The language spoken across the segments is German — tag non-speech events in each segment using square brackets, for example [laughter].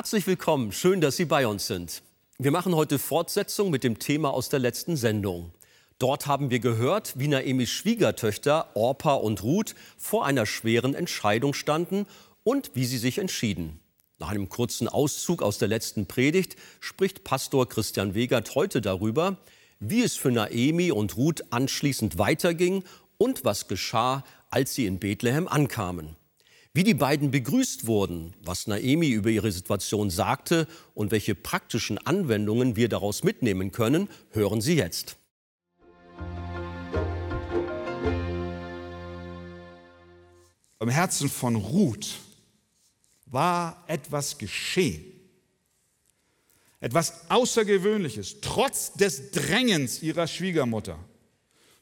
Herzlich willkommen, schön, dass Sie bei uns sind. Wir machen heute Fortsetzung mit dem Thema aus der letzten Sendung. Dort haben wir gehört, wie Naemis Schwiegertöchter Orpa und Ruth vor einer schweren Entscheidung standen und wie sie sich entschieden. Nach einem kurzen Auszug aus der letzten Predigt spricht Pastor Christian Wegert heute darüber, wie es für Naemi und Ruth anschließend weiterging und was geschah, als sie in Bethlehem ankamen. Wie die beiden begrüßt wurden, was Naemi über ihre Situation sagte und welche praktischen Anwendungen wir daraus mitnehmen können, hören Sie jetzt. Im Herzen von Ruth war etwas geschehen. Etwas Außergewöhnliches, trotz des Drängens ihrer Schwiegermutter.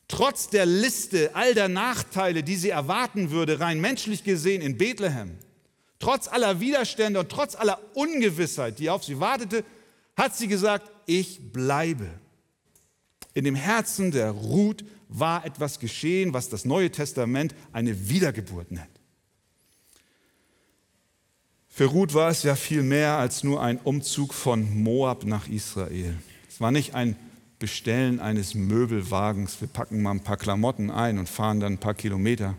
Trotz der Liste all der Nachteile, die sie erwarten würde, rein menschlich gesehen in Bethlehem, trotz aller Widerstände und trotz aller Ungewissheit, die auf sie wartete, hat sie gesagt, ich bleibe. In dem Herzen der Ruth war etwas geschehen, was das Neue Testament eine Wiedergeburt nennt. Für Ruth war es ja viel mehr als nur ein Umzug von Moab nach Israel. Es war nicht ein Bestellen eines Möbelwagens, wir packen mal ein paar Klamotten ein und fahren dann ein paar Kilometer.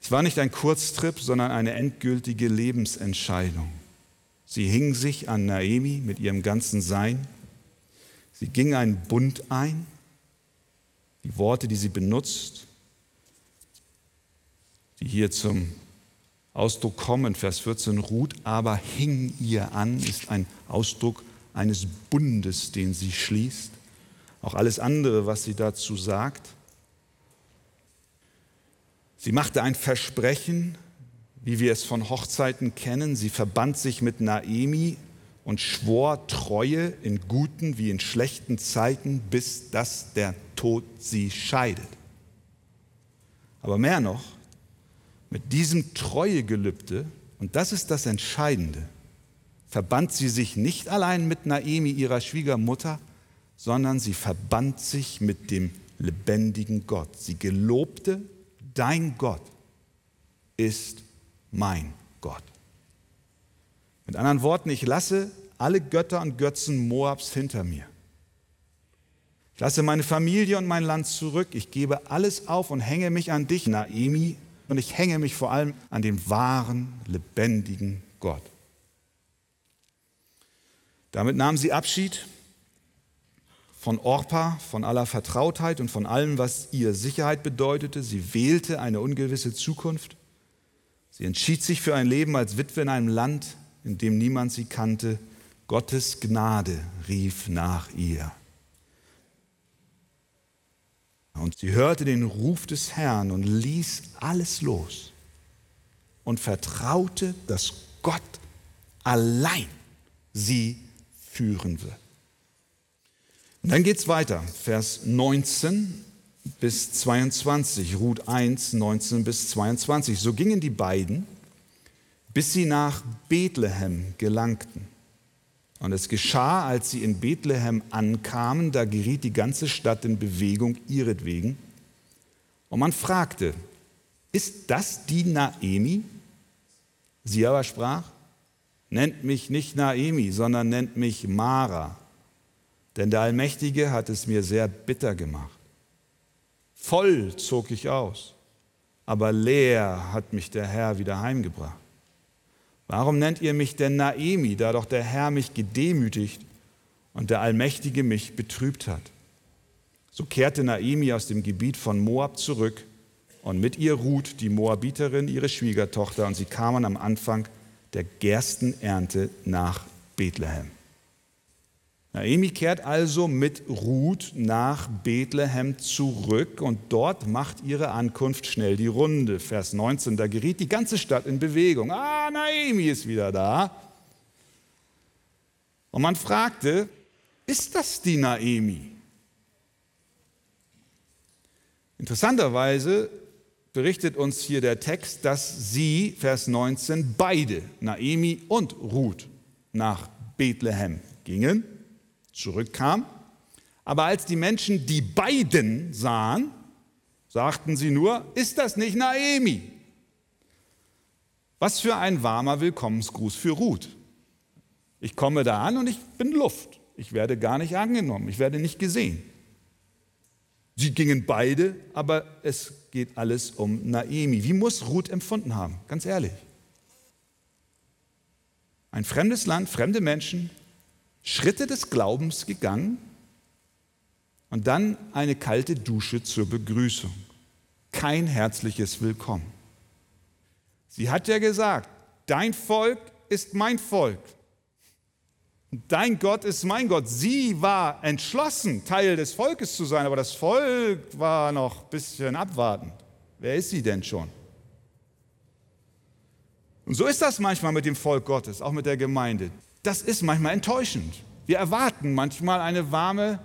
Es war nicht ein Kurztrip, sondern eine endgültige Lebensentscheidung. Sie hing sich an Naemi mit ihrem ganzen Sein. Sie ging einen Bund ein. Die Worte, die sie benutzt, die hier zum Ausdruck kommen, Vers 14, Ruth aber hing ihr an, ist ein Ausdruck eines Bundes, den sie schließt. Auch alles andere, was sie dazu sagt. Sie machte ein Versprechen, wie wir es von Hochzeiten kennen. Sie verband sich mit Naemi und schwor Treue in guten wie in schlechten Zeiten, bis dass der Tod sie scheidet. Aber mehr noch, mit diesem Treuegelübde, und das ist das Entscheidende, verband sie sich nicht allein mit Naemi, ihrer Schwiegermutter, sondern sie verband sich mit dem lebendigen Gott. Sie gelobte, dein Gott ist mein Gott. Mit anderen Worten, ich lasse alle Götter und Götzen Moabs hinter mir. Ich lasse meine Familie und mein Land zurück. Ich gebe alles auf und hänge mich an dich, Naemi, und ich hänge mich vor allem an den wahren, lebendigen Gott. Damit nahm sie Abschied von Orpa, von aller Vertrautheit und von allem, was ihr Sicherheit bedeutete. Sie wählte eine ungewisse Zukunft. Sie entschied sich für ein Leben als Witwe in einem Land, in dem niemand sie kannte. Gottes Gnade rief nach ihr. Und sie hörte den Ruf des Herrn und ließ alles los und vertraute, dass Gott allein sie führen wird. Und dann geht es weiter, Vers 19 bis 22, Ruth 1, 19 bis 22. So gingen die beiden, bis sie nach Bethlehem gelangten. Und es geschah, als sie in Bethlehem ankamen, da geriet die ganze Stadt in Bewegung ihretwegen. Und man fragte, ist das die Naemi? Sie aber sprach, nennt mich nicht Naemi, sondern nennt mich Mara, denn der Allmächtige hat es mir sehr bitter gemacht. Voll zog ich aus, aber leer hat mich der Herr wieder heimgebracht. Warum nennt ihr mich denn Naemi, da doch der Herr mich gedemütigt und der Allmächtige mich betrübt hat? So kehrte Naemi aus dem Gebiet von Moab zurück und mit ihr Ruth, die Moabiterin, ihre Schwiegertochter, und sie kamen am Anfang der Gerstenernte nach Bethlehem. Naemi kehrt also mit Ruth nach Bethlehem zurück und dort macht ihre Ankunft schnell die Runde. Vers 19, da geriet die ganze Stadt in Bewegung. Ah, Naemi ist wieder da. Und man fragte, ist das die Naemi? Interessanterweise berichtet uns hier der Text, dass sie, Vers 19, beide, Naemi und Ruth, nach Bethlehem gingen zurückkam. Aber als die Menschen die beiden sahen, sagten sie nur, ist das nicht Naemi? Was für ein warmer Willkommensgruß für Ruth. Ich komme da an und ich bin Luft. Ich werde gar nicht angenommen, ich werde nicht gesehen. Sie gingen beide, aber es geht alles um Naemi. Wie muss Ruth empfunden haben? Ganz ehrlich. Ein fremdes Land, fremde Menschen, Schritte des Glaubens gegangen und dann eine kalte Dusche zur Begrüßung. Kein herzliches Willkommen. Sie hat ja gesagt, dein Volk ist mein Volk. Dein Gott ist mein Gott. Sie war entschlossen, Teil des Volkes zu sein, aber das Volk war noch ein bisschen abwartend. Wer ist sie denn schon? Und so ist das manchmal mit dem Volk Gottes, auch mit der Gemeinde. Das ist manchmal enttäuschend. Wir erwarten manchmal eine warme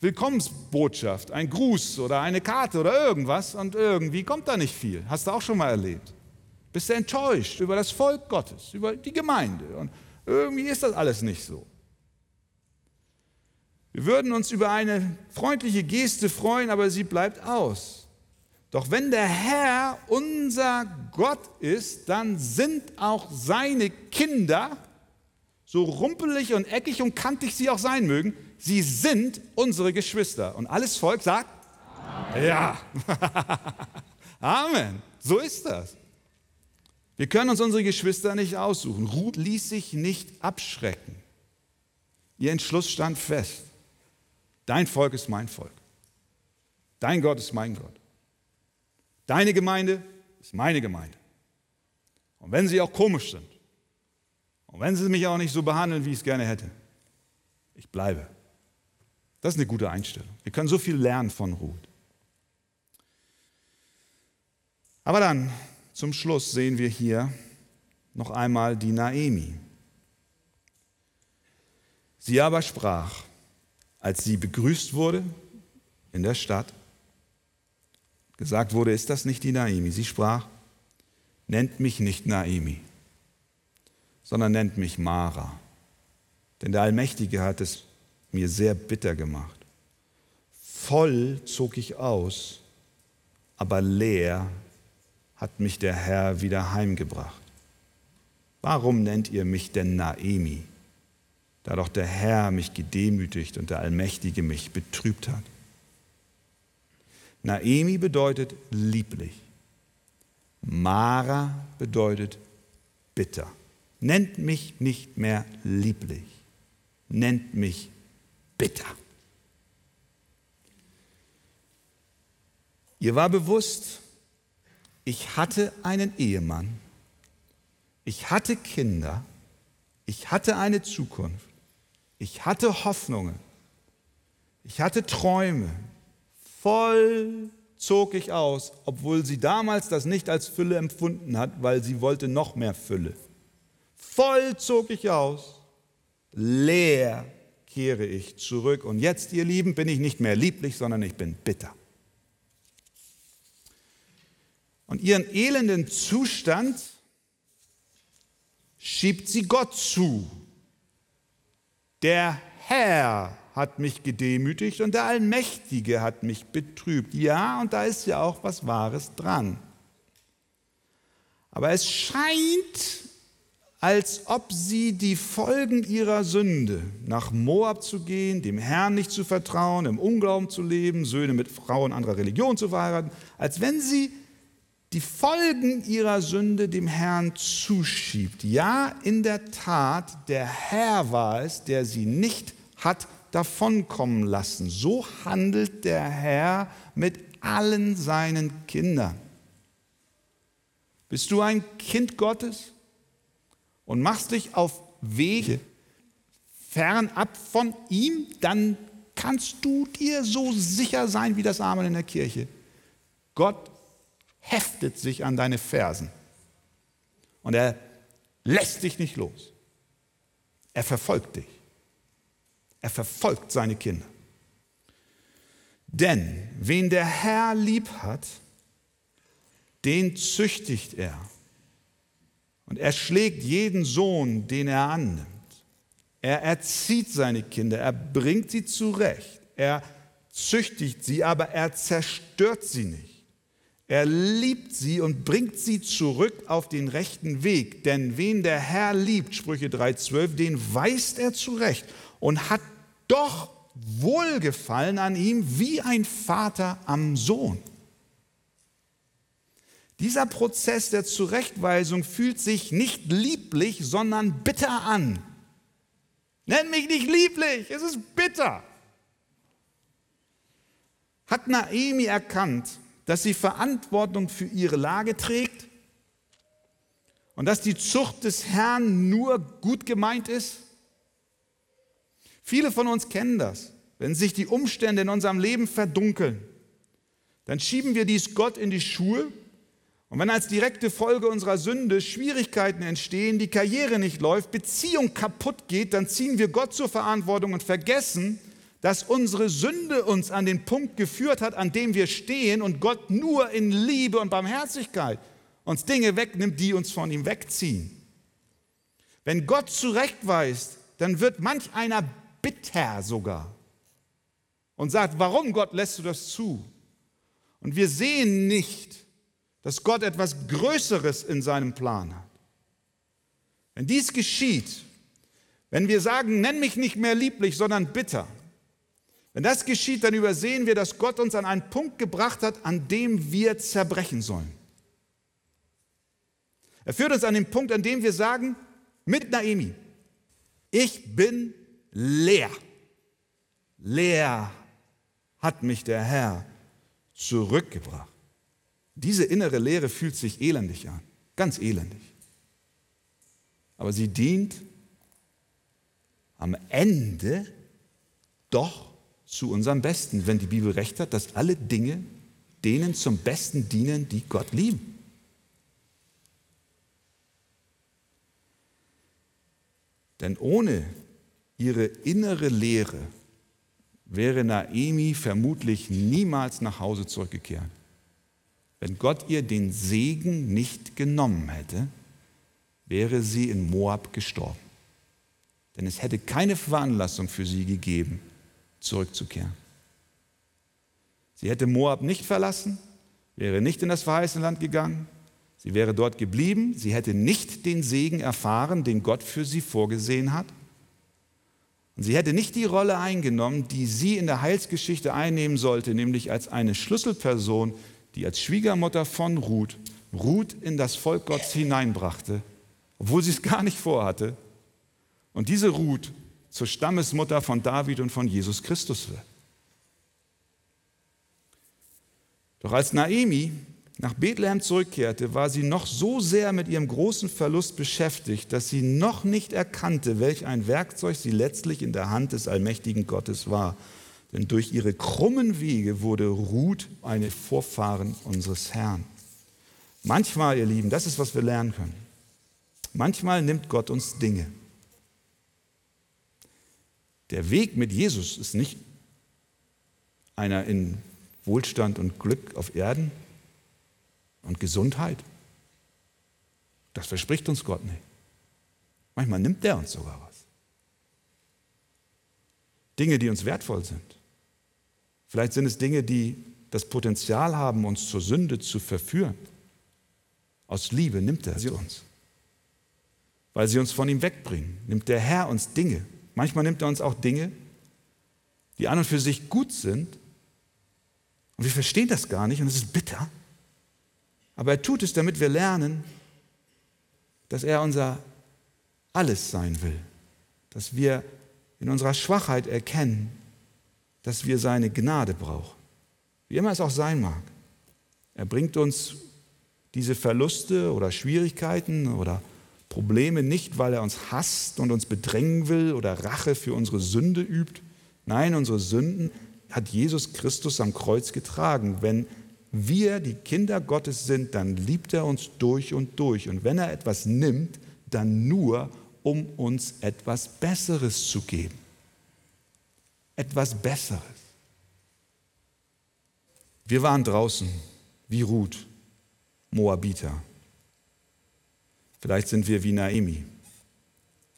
Willkommensbotschaft, ein Gruß oder eine Karte oder irgendwas und irgendwie kommt da nicht viel. Hast du auch schon mal erlebt? Bist du enttäuscht über das Volk Gottes, über die Gemeinde und irgendwie ist das alles nicht so. Wir würden uns über eine freundliche Geste freuen, aber sie bleibt aus. Doch wenn der Herr unser Gott ist, dann sind auch seine Kinder, so rumpelig und eckig und kantig sie auch sein mögen, sie sind unsere Geschwister. Und alles Volk sagt, Amen. ja. [laughs] Amen. So ist das. Wir können uns unsere Geschwister nicht aussuchen. Ruth ließ sich nicht abschrecken. Ihr Entschluss stand fest. Dein Volk ist mein Volk. Dein Gott ist mein Gott. Deine Gemeinde ist meine Gemeinde. Und wenn sie auch komisch sind, und wenn sie mich auch nicht so behandeln, wie ich es gerne hätte, ich bleibe. Das ist eine gute Einstellung. Wir können so viel lernen von Ruth. Aber dann zum Schluss sehen wir hier noch einmal die Naemi. Sie aber sprach, als sie begrüßt wurde in der Stadt, gesagt wurde, ist das nicht die Naemi? Sie sprach, nennt mich nicht Naemi, sondern nennt mich Mara. Denn der Allmächtige hat es mir sehr bitter gemacht. Voll zog ich aus, aber leer hat mich der Herr wieder heimgebracht. Warum nennt ihr mich denn Naemi, da doch der Herr mich gedemütigt und der Allmächtige mich betrübt hat? Naemi bedeutet lieblich. Mara bedeutet bitter. Nennt mich nicht mehr lieblich, nennt mich bitter. Ihr war bewusst, ich hatte einen Ehemann, ich hatte Kinder, ich hatte eine Zukunft, ich hatte Hoffnungen, ich hatte Träume, voll zog ich aus, obwohl sie damals das nicht als Fülle empfunden hat, weil sie wollte noch mehr Fülle. Voll zog ich aus, leer kehre ich zurück. Und jetzt, ihr Lieben, bin ich nicht mehr lieblich, sondern ich bin bitter und ihren elenden Zustand schiebt sie Gott zu. Der Herr hat mich gedemütigt und der Allmächtige hat mich betrübt. Ja, und da ist ja auch was Wahres dran. Aber es scheint, als ob sie die Folgen ihrer Sünde, nach Moab zu gehen, dem Herrn nicht zu vertrauen, im Unglauben zu leben, Söhne mit Frauen anderer Religion zu verheiraten, als wenn sie die Folgen ihrer Sünde dem Herrn zuschiebt. Ja, in der Tat, der Herr war es, der sie nicht hat davonkommen lassen. So handelt der Herr mit allen seinen Kindern. Bist du ein Kind Gottes und machst dich auf Wege fernab von ihm, dann kannst du dir so sicher sein wie das Amen in der Kirche. Gott heftet sich an deine Fersen. Und er lässt dich nicht los. Er verfolgt dich. Er verfolgt seine Kinder. Denn wen der Herr lieb hat, den züchtigt er. Und er schlägt jeden Sohn, den er annimmt. Er erzieht seine Kinder, er bringt sie zurecht, er züchtigt sie, aber er zerstört sie nicht. Er liebt sie und bringt sie zurück auf den rechten Weg. Denn wen der Herr liebt, Sprüche 3,12, den weist er zurecht und hat doch Wohlgefallen an ihm wie ein Vater am Sohn. Dieser Prozess der Zurechtweisung fühlt sich nicht lieblich, sondern bitter an. Nenn mich nicht lieblich, es ist bitter. Hat Naemi erkannt, dass sie Verantwortung für ihre Lage trägt und dass die Zucht des Herrn nur gut gemeint ist? Viele von uns kennen das. Wenn sich die Umstände in unserem Leben verdunkeln, dann schieben wir dies Gott in die Schuhe. Und wenn als direkte Folge unserer Sünde Schwierigkeiten entstehen, die Karriere nicht läuft, Beziehung kaputt geht, dann ziehen wir Gott zur Verantwortung und vergessen, dass unsere Sünde uns an den Punkt geführt hat, an dem wir stehen und Gott nur in Liebe und Barmherzigkeit uns Dinge wegnimmt, die uns von ihm wegziehen. Wenn Gott zurechtweist, dann wird manch einer bitter sogar und sagt, warum Gott lässt du das zu? Und wir sehen nicht, dass Gott etwas Größeres in seinem Plan hat. Wenn dies geschieht, wenn wir sagen, nenn mich nicht mehr lieblich, sondern bitter, wenn das geschieht, dann übersehen wir, dass Gott uns an einen Punkt gebracht hat, an dem wir zerbrechen sollen. Er führt uns an den Punkt, an dem wir sagen, mit Naemi, ich bin leer. Leer hat mich der Herr zurückgebracht. Diese innere Leere fühlt sich elendig an, ganz elendig. Aber sie dient am Ende doch zu unserem Besten, wenn die Bibel recht hat, dass alle Dinge denen zum Besten dienen, die Gott lieben. Denn ohne ihre innere Lehre wäre Naemi vermutlich niemals nach Hause zurückgekehrt. Wenn Gott ihr den Segen nicht genommen hätte, wäre sie in Moab gestorben. Denn es hätte keine Veranlassung für sie gegeben, zurückzukehren. Sie hätte Moab nicht verlassen, wäre nicht in das verheißene Land gegangen, sie wäre dort geblieben, sie hätte nicht den Segen erfahren, den Gott für sie vorgesehen hat. Und sie hätte nicht die Rolle eingenommen, die sie in der Heilsgeschichte einnehmen sollte, nämlich als eine Schlüsselperson, die als Schwiegermutter von Ruth Ruth in das Volk Gottes hineinbrachte, obwohl sie es gar nicht vorhatte. Und diese Ruth zur Stammesmutter von David und von Jesus Christus wird. Doch als Naemi nach Bethlehem zurückkehrte, war sie noch so sehr mit ihrem großen Verlust beschäftigt, dass sie noch nicht erkannte, welch ein Werkzeug sie letztlich in der Hand des allmächtigen Gottes war. Denn durch ihre krummen Wege wurde Ruth eine Vorfahren unseres Herrn. Manchmal, ihr Lieben, das ist, was wir lernen können. Manchmal nimmt Gott uns Dinge. Der Weg mit Jesus ist nicht einer in Wohlstand und Glück auf Erden und Gesundheit. Das verspricht uns Gott nicht. Manchmal nimmt er uns sogar was. Dinge, die uns wertvoll sind. Vielleicht sind es Dinge, die das Potenzial haben, uns zur Sünde zu verführen. Aus Liebe nimmt er sie uns. Weil sie uns von ihm wegbringen, nimmt der Herr uns Dinge, Manchmal nimmt er uns auch Dinge, die an und für sich gut sind. Und wir verstehen das gar nicht und es ist bitter. Aber er tut es, damit wir lernen, dass er unser Alles sein will. Dass wir in unserer Schwachheit erkennen, dass wir seine Gnade brauchen. Wie immer es auch sein mag. Er bringt uns diese Verluste oder Schwierigkeiten oder Probleme nicht, weil er uns hasst und uns bedrängen will oder Rache für unsere Sünde übt. Nein, unsere Sünden hat Jesus Christus am Kreuz getragen. Wenn wir die Kinder Gottes sind, dann liebt er uns durch und durch. Und wenn er etwas nimmt, dann nur, um uns etwas Besseres zu geben. Etwas Besseres. Wir waren draußen wie Ruth, Moabiter. Vielleicht sind wir wie Naemi,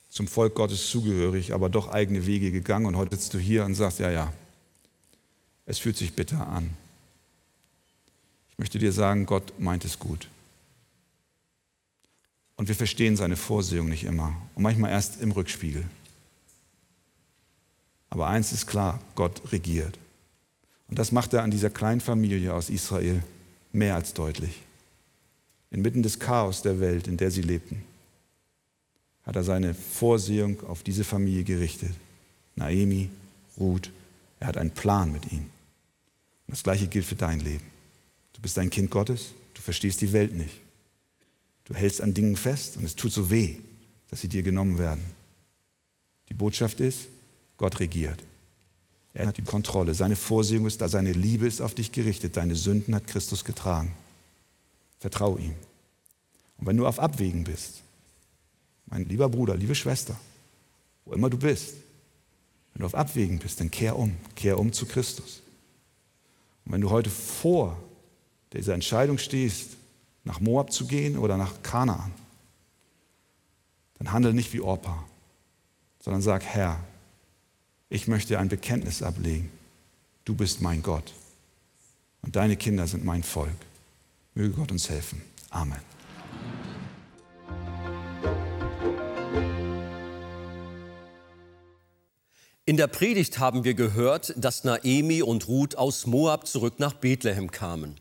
zum Volk Gottes zugehörig, aber doch eigene Wege gegangen und heute sitzt du hier und sagst, ja, ja, es fühlt sich bitter an. Ich möchte dir sagen, Gott meint es gut. Und wir verstehen seine Vorsehung nicht immer und manchmal erst im Rückspiegel. Aber eins ist klar, Gott regiert. Und das macht er an dieser kleinen Familie aus Israel mehr als deutlich. Inmitten des Chaos der Welt, in der sie lebten, hat er seine Vorsehung auf diese Familie gerichtet. Naemi, Ruth, er hat einen Plan mit ihnen. Und das gleiche gilt für dein Leben. Du bist ein Kind Gottes, du verstehst die Welt nicht. Du hältst an Dingen fest und es tut so weh, dass sie dir genommen werden. Die Botschaft ist, Gott regiert. Er hat die Kontrolle. Seine Vorsehung ist da, seine Liebe ist auf dich gerichtet. Deine Sünden hat Christus getragen. Vertrau ihm. Und wenn du auf Abwägen bist, mein lieber Bruder, liebe Schwester, wo immer du bist, wenn du auf Abwägen bist, dann kehr um. Kehr um zu Christus. Und wenn du heute vor dieser Entscheidung stehst, nach Moab zu gehen oder nach Kanaan, dann handle nicht wie Orpa, sondern sag, Herr, ich möchte ein Bekenntnis ablegen. Du bist mein Gott und deine Kinder sind mein Volk. Möge Gott uns helfen. Amen. In der Predigt haben wir gehört, dass Naemi und Ruth aus Moab zurück nach Bethlehem kamen.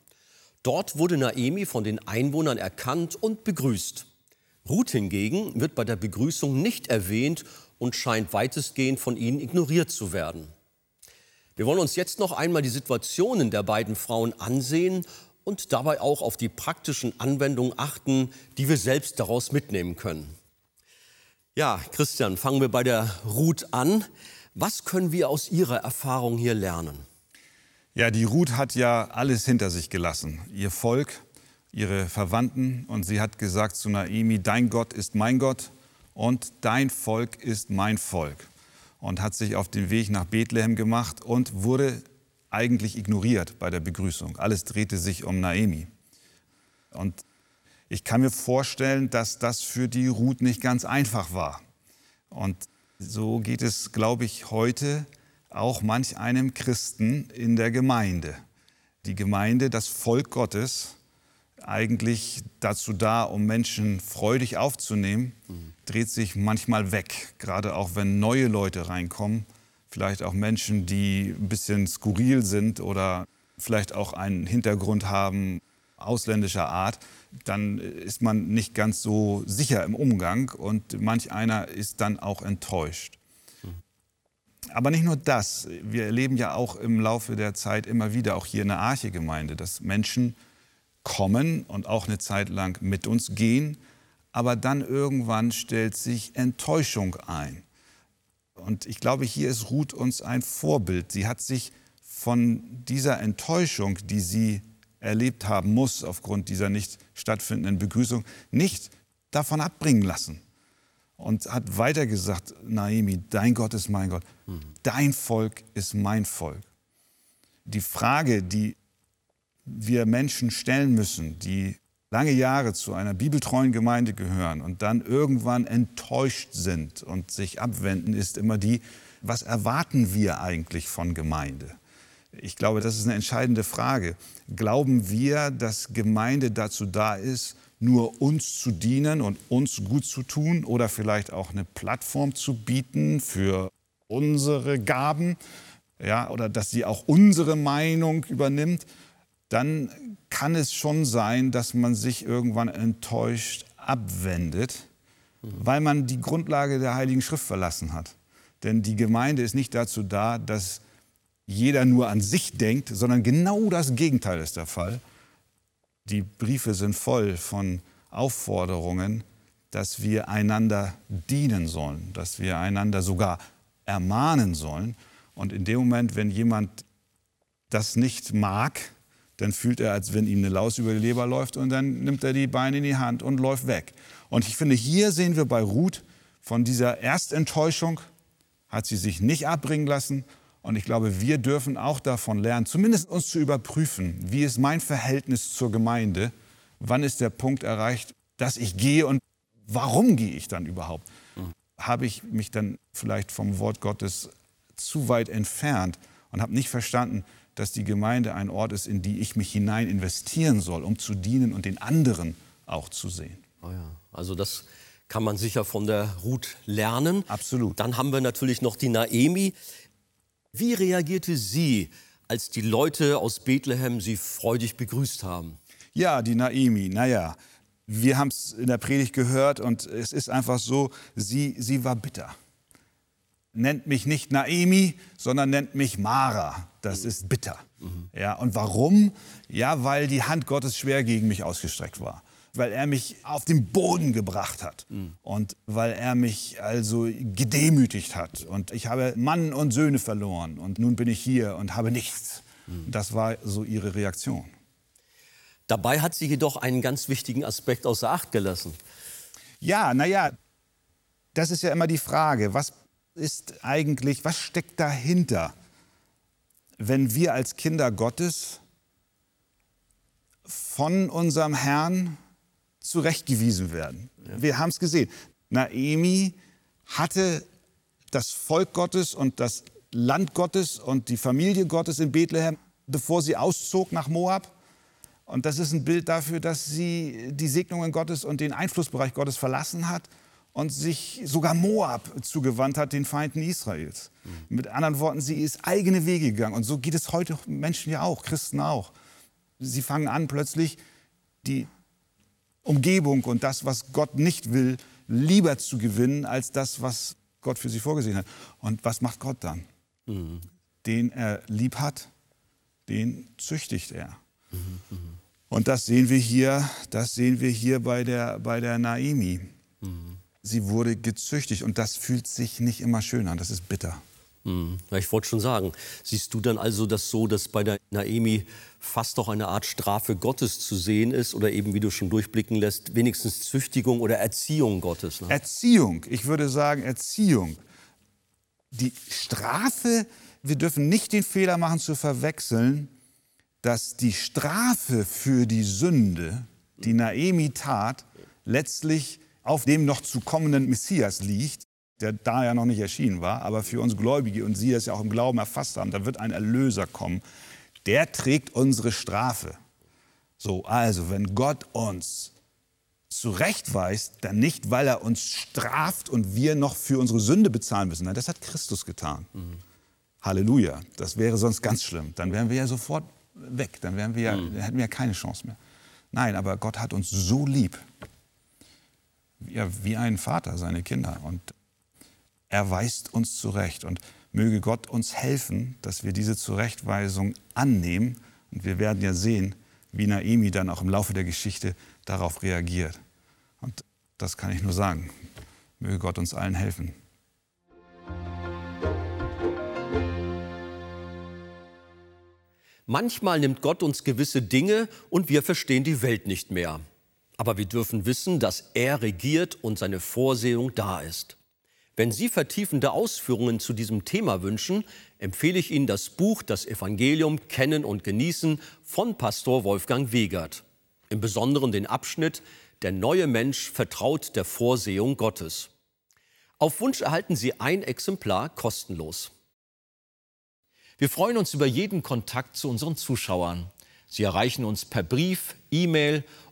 Dort wurde Naemi von den Einwohnern erkannt und begrüßt. Ruth hingegen wird bei der Begrüßung nicht erwähnt und scheint weitestgehend von ihnen ignoriert zu werden. Wir wollen uns jetzt noch einmal die Situationen der beiden Frauen ansehen und dabei auch auf die praktischen Anwendungen achten, die wir selbst daraus mitnehmen können. Ja, Christian, fangen wir bei der Ruth an. Was können wir aus ihrer Erfahrung hier lernen? Ja, die Ruth hat ja alles hinter sich gelassen. Ihr Volk, ihre Verwandten. Und sie hat gesagt zu Naemi, dein Gott ist mein Gott und dein Volk ist mein Volk. Und hat sich auf den Weg nach Bethlehem gemacht und wurde eigentlich ignoriert bei der Begrüßung. Alles drehte sich um Naemi. Und ich kann mir vorstellen, dass das für die Ruth nicht ganz einfach war. Und so geht es, glaube ich, heute auch manch einem Christen in der Gemeinde. Die Gemeinde, das Volk Gottes, eigentlich dazu da, um Menschen freudig aufzunehmen, mhm. dreht sich manchmal weg, gerade auch wenn neue Leute reinkommen, vielleicht auch Menschen, die ein bisschen skurril sind oder vielleicht auch einen Hintergrund haben ausländischer Art, dann ist man nicht ganz so sicher im Umgang und manch einer ist dann auch enttäuscht. Aber nicht nur das, wir erleben ja auch im Laufe der Zeit immer wieder, auch hier in der Arche-Gemeinde, dass Menschen kommen und auch eine Zeit lang mit uns gehen, aber dann irgendwann stellt sich Enttäuschung ein. Und ich glaube, hier ist Ruth uns ein Vorbild. Sie hat sich von dieser Enttäuschung, die sie erlebt haben muss aufgrund dieser nicht stattfindenden Begrüßung, nicht davon abbringen lassen und hat weiter gesagt, Naomi, dein Gott ist mein Gott, dein Volk ist mein Volk. Die Frage, die wir Menschen stellen müssen, die lange Jahre zu einer bibeltreuen Gemeinde gehören und dann irgendwann enttäuscht sind und sich abwenden, ist immer die, was erwarten wir eigentlich von Gemeinde? Ich glaube, das ist eine entscheidende Frage. Glauben wir, dass Gemeinde dazu da ist, nur uns zu dienen und uns gut zu tun oder vielleicht auch eine Plattform zu bieten für unsere Gaben, ja, oder dass sie auch unsere Meinung übernimmt, dann kann es schon sein, dass man sich irgendwann enttäuscht abwendet, weil man die Grundlage der Heiligen Schrift verlassen hat. Denn die Gemeinde ist nicht dazu da, dass jeder nur an sich denkt, sondern genau das Gegenteil ist der Fall. Die Briefe sind voll von Aufforderungen, dass wir einander dienen sollen, dass wir einander sogar ermahnen sollen. Und in dem Moment, wenn jemand das nicht mag, dann fühlt er, als wenn ihm eine Laus über die Leber läuft und dann nimmt er die Beine in die Hand und läuft weg. Und ich finde, hier sehen wir bei Ruth von dieser Erstenttäuschung, hat sie sich nicht abbringen lassen, und ich glaube, wir dürfen auch davon lernen, zumindest uns zu überprüfen, wie ist mein Verhältnis zur Gemeinde, wann ist der Punkt erreicht, dass ich gehe und warum gehe ich dann überhaupt? Mhm. Habe ich mich dann vielleicht vom Wort Gottes zu weit entfernt und habe nicht verstanden, dass die Gemeinde ein Ort ist, in die ich mich hinein investieren soll, um zu dienen und den anderen auch zu sehen. Oh ja. Also das kann man sicher von der Ruth lernen. Absolut. Dann haben wir natürlich noch die Naemi. Wie reagierte sie, als die Leute aus Bethlehem sie freudig begrüßt haben? Ja, die Naemi, naja, wir haben es in der Predigt gehört und es ist einfach so, sie, sie war bitter. Nennt mich nicht Naemi, sondern nennt mich Mara. Das ist bitter. Mhm. Ja, und warum? Ja, weil die Hand Gottes schwer gegen mich ausgestreckt war weil er mich auf den Boden gebracht hat mhm. und weil er mich also gedemütigt hat. Und ich habe Mann und Söhne verloren und nun bin ich hier und habe nichts. Mhm. Das war so ihre Reaktion. Dabei hat sie jedoch einen ganz wichtigen Aspekt außer Acht gelassen. Ja, naja, das ist ja immer die Frage, was ist eigentlich, was steckt dahinter, wenn wir als Kinder Gottes von unserem Herrn zurechtgewiesen werden. Ja. Wir haben es gesehen. Naemi hatte das Volk Gottes und das Land Gottes und die Familie Gottes in Bethlehem, bevor sie auszog nach Moab. Und das ist ein Bild dafür, dass sie die Segnungen Gottes und den Einflussbereich Gottes verlassen hat und sich sogar Moab zugewandt hat, den Feinden Israels. Mhm. Mit anderen Worten, sie ist eigene Wege gegangen. Und so geht es heute Menschen ja auch, Christen auch. Sie fangen an, plötzlich die Umgebung und das, was Gott nicht will, lieber zu gewinnen als das, was Gott für sie vorgesehen hat. Und was macht Gott dann? Mhm. Den er lieb hat, den züchtigt er. Mhm, mhm. Und das sehen wir hier, das sehen wir hier bei der, bei der Naimi. Mhm. Sie wurde gezüchtigt und das fühlt sich nicht immer schön an, das ist bitter. Hm. Ja, ich wollte schon sagen, siehst du dann also das so, dass bei der Naemi fast doch eine Art Strafe Gottes zu sehen ist oder eben, wie du schon durchblicken lässt, wenigstens Züchtigung oder Erziehung Gottes? Ne? Erziehung, ich würde sagen Erziehung. Die Strafe, wir dürfen nicht den Fehler machen zu verwechseln, dass die Strafe für die Sünde, die Naemi tat, letztlich auf dem noch zu kommenden Messias liegt der da ja noch nicht erschienen war, aber für uns Gläubige und Sie es ja auch im Glauben erfasst haben, da wird ein Erlöser kommen, der trägt unsere Strafe. So, also, wenn Gott uns zurechtweist, dann nicht, weil er uns straft und wir noch für unsere Sünde bezahlen müssen. Nein, das hat Christus getan. Mhm. Halleluja. Das wäre sonst ganz schlimm. Dann wären wir ja sofort weg. Dann, wären wir ja, mhm. hätten wir ja keine Chance mehr. Nein, aber Gott hat uns so lieb. Ja, wie ein Vater seine Kinder. Und er weist uns zurecht. Und möge Gott uns helfen, dass wir diese Zurechtweisung annehmen. Und wir werden ja sehen, wie Naemi dann auch im Laufe der Geschichte darauf reagiert. Und das kann ich nur sagen. Möge Gott uns allen helfen. Manchmal nimmt Gott uns gewisse Dinge und wir verstehen die Welt nicht mehr. Aber wir dürfen wissen, dass er regiert und seine Vorsehung da ist. Wenn Sie vertiefende Ausführungen zu diesem Thema wünschen, empfehle ich Ihnen das Buch Das Evangelium Kennen und Genießen von Pastor Wolfgang Wegert. Im Besonderen den Abschnitt Der neue Mensch vertraut der Vorsehung Gottes. Auf Wunsch erhalten Sie ein Exemplar kostenlos. Wir freuen uns über jeden Kontakt zu unseren Zuschauern. Sie erreichen uns per Brief, E-Mail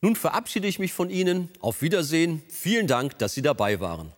Nun verabschiede ich mich von Ihnen. Auf Wiedersehen. Vielen Dank, dass Sie dabei waren.